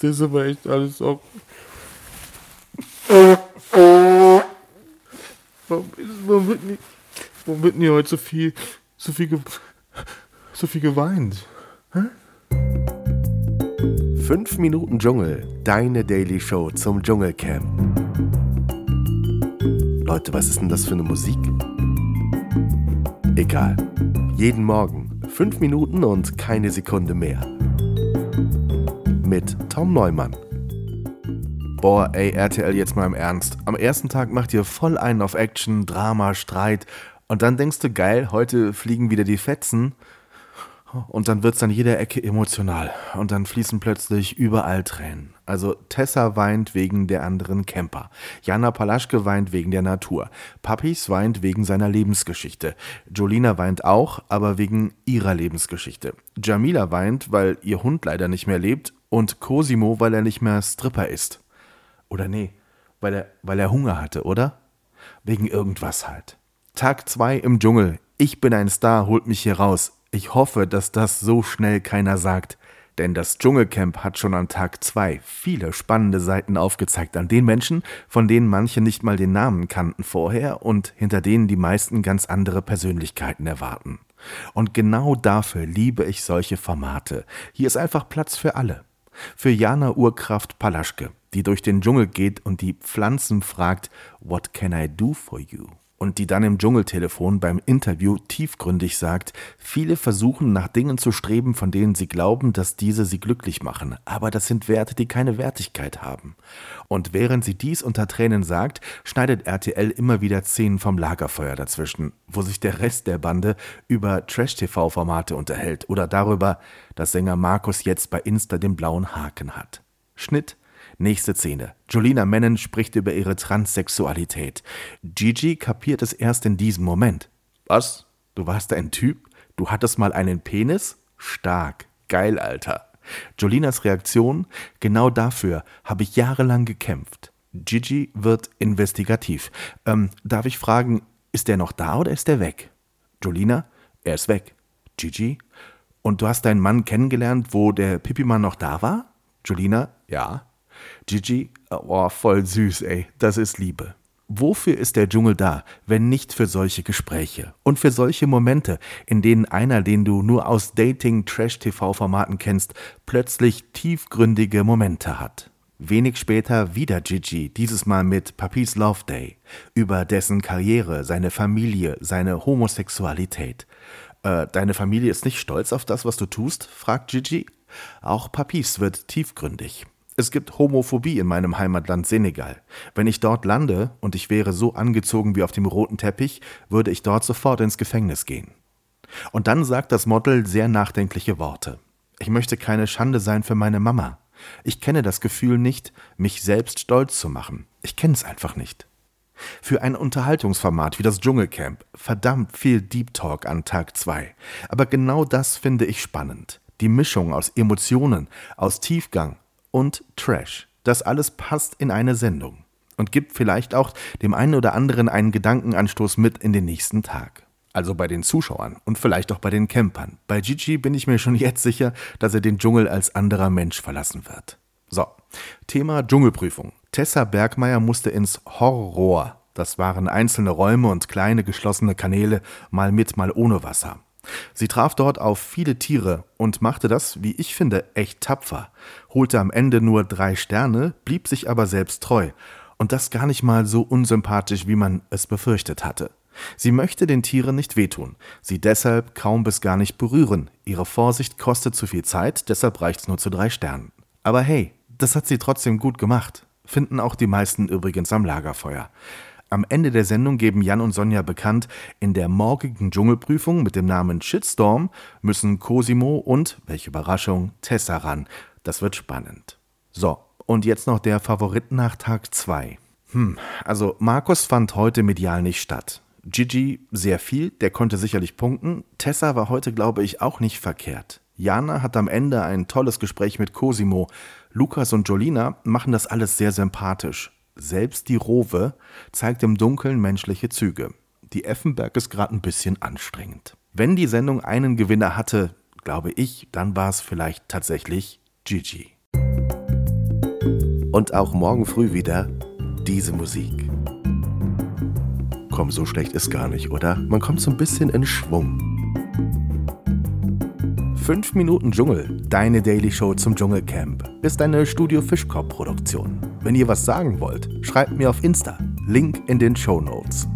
Das ist aber echt alles auch. Warum, warum, wird nie, warum wird nie heute so viel, so viel, ge, so viel geweint? Hä? 5 Minuten Dschungel, deine Daily Show zum Dschungelcamp. Leute, was ist denn das für eine Musik? Egal. Jeden Morgen 5 Minuten und keine Sekunde mehr. Mit Tom Neumann. Boah, ey, RTL, jetzt mal im Ernst. Am ersten Tag macht ihr voll einen auf Action, Drama, Streit. Und dann denkst du, geil, heute fliegen wieder die Fetzen. Und dann wird es an jeder Ecke emotional. Und dann fließen plötzlich überall Tränen. Also Tessa weint wegen der anderen Camper. Jana Palaschke weint wegen der Natur. Papis weint wegen seiner Lebensgeschichte. Jolina weint auch, aber wegen ihrer Lebensgeschichte. Jamila weint, weil ihr Hund leider nicht mehr lebt. Und Cosimo, weil er nicht mehr Stripper ist. Oder nee, weil er, weil er Hunger hatte, oder? Wegen irgendwas halt. Tag 2 im Dschungel. Ich bin ein Star, holt mich hier raus. Ich hoffe, dass das so schnell keiner sagt, denn das Dschungelcamp hat schon an Tag 2 viele spannende Seiten aufgezeigt an den Menschen, von denen manche nicht mal den Namen kannten vorher und hinter denen die meisten ganz andere Persönlichkeiten erwarten. Und genau dafür liebe ich solche Formate. Hier ist einfach Platz für alle. Für Jana Urkraft Palaschke, die durch den Dschungel geht und die Pflanzen fragt, What can I do for you? Und die dann im Dschungeltelefon beim Interview tiefgründig sagt, viele versuchen nach Dingen zu streben, von denen sie glauben, dass diese sie glücklich machen, aber das sind Werte, die keine Wertigkeit haben. Und während sie dies unter Tränen sagt, schneidet RTL immer wieder Szenen vom Lagerfeuer dazwischen, wo sich der Rest der Bande über Trash-TV-Formate unterhält oder darüber, dass Sänger Markus jetzt bei Insta den blauen Haken hat. Schnitt Nächste Szene. Jolina Mennen spricht über ihre Transsexualität. Gigi kapiert es erst in diesem Moment. Was? Du warst ein Typ? Du hattest mal einen Penis? Stark. Geil, Alter. Jolinas Reaktion? Genau dafür habe ich jahrelang gekämpft. Gigi wird investigativ. Ähm, darf ich fragen, ist der noch da oder ist der weg? Jolina? Er ist weg. Gigi? Und du hast deinen Mann kennengelernt, wo der Pipimann noch da war? Jolina? Ja. Gigi, oh, voll süß, ey, das ist Liebe. Wofür ist der Dschungel da, wenn nicht für solche Gespräche und für solche Momente, in denen einer, den du nur aus Dating-Trash-TV-Formaten kennst, plötzlich tiefgründige Momente hat? Wenig später wieder Gigi, dieses Mal mit Papis Love Day, über dessen Karriere, seine Familie, seine Homosexualität. Äh, deine Familie ist nicht stolz auf das, was du tust? fragt Gigi. Auch Papis wird tiefgründig. Es gibt Homophobie in meinem Heimatland Senegal. Wenn ich dort lande und ich wäre so angezogen wie auf dem roten Teppich, würde ich dort sofort ins Gefängnis gehen. Und dann sagt das Model sehr nachdenkliche Worte. Ich möchte keine Schande sein für meine Mama. Ich kenne das Gefühl nicht, mich selbst stolz zu machen. Ich kenne es einfach nicht. Für ein Unterhaltungsformat wie das Dschungelcamp verdammt viel Deep Talk an Tag 2. Aber genau das finde ich spannend. Die Mischung aus Emotionen, aus Tiefgang, und Trash. Das alles passt in eine Sendung und gibt vielleicht auch dem einen oder anderen einen Gedankenanstoß mit in den nächsten Tag. Also bei den Zuschauern und vielleicht auch bei den Campern. Bei Gigi bin ich mir schon jetzt sicher, dass er den Dschungel als anderer Mensch verlassen wird. So, Thema Dschungelprüfung. Tessa Bergmeier musste ins Horror. Das waren einzelne Räume und kleine geschlossene Kanäle, mal mit, mal ohne Wasser. Sie traf dort auf viele Tiere und machte das, wie ich finde, echt tapfer, holte am Ende nur drei Sterne, blieb sich aber selbst treu. Und das gar nicht mal so unsympathisch, wie man es befürchtet hatte. Sie möchte den Tieren nicht wehtun, sie deshalb kaum bis gar nicht berühren. Ihre Vorsicht kostet zu viel Zeit, deshalb reicht's nur zu drei Sternen. Aber hey, das hat sie trotzdem gut gemacht. Finden auch die meisten übrigens am Lagerfeuer. Am Ende der Sendung geben Jan und Sonja bekannt, in der morgigen Dschungelprüfung mit dem Namen Shitstorm müssen Cosimo und, welche Überraschung, Tessa ran. Das wird spannend. So, und jetzt noch der Favorit nach Tag 2. Hm, also Markus fand heute medial nicht statt. Gigi sehr viel, der konnte sicherlich punkten. Tessa war heute, glaube ich, auch nicht verkehrt. Jana hat am Ende ein tolles Gespräch mit Cosimo. Lukas und Jolina machen das alles sehr sympathisch. Selbst die Rowe zeigt im Dunkeln menschliche Züge. Die Effenberg ist gerade ein bisschen anstrengend. Wenn die Sendung einen Gewinner hatte, glaube ich, dann war es vielleicht tatsächlich Gigi. Und auch morgen früh wieder diese Musik. Komm, so schlecht ist gar nicht, oder? Man kommt so ein bisschen in Schwung. 5 Minuten Dschungel, deine Daily Show zum Dschungelcamp, ist eine Studio Fischkorb Produktion. Wenn ihr was sagen wollt, schreibt mir auf Insta. Link in den Show Notes.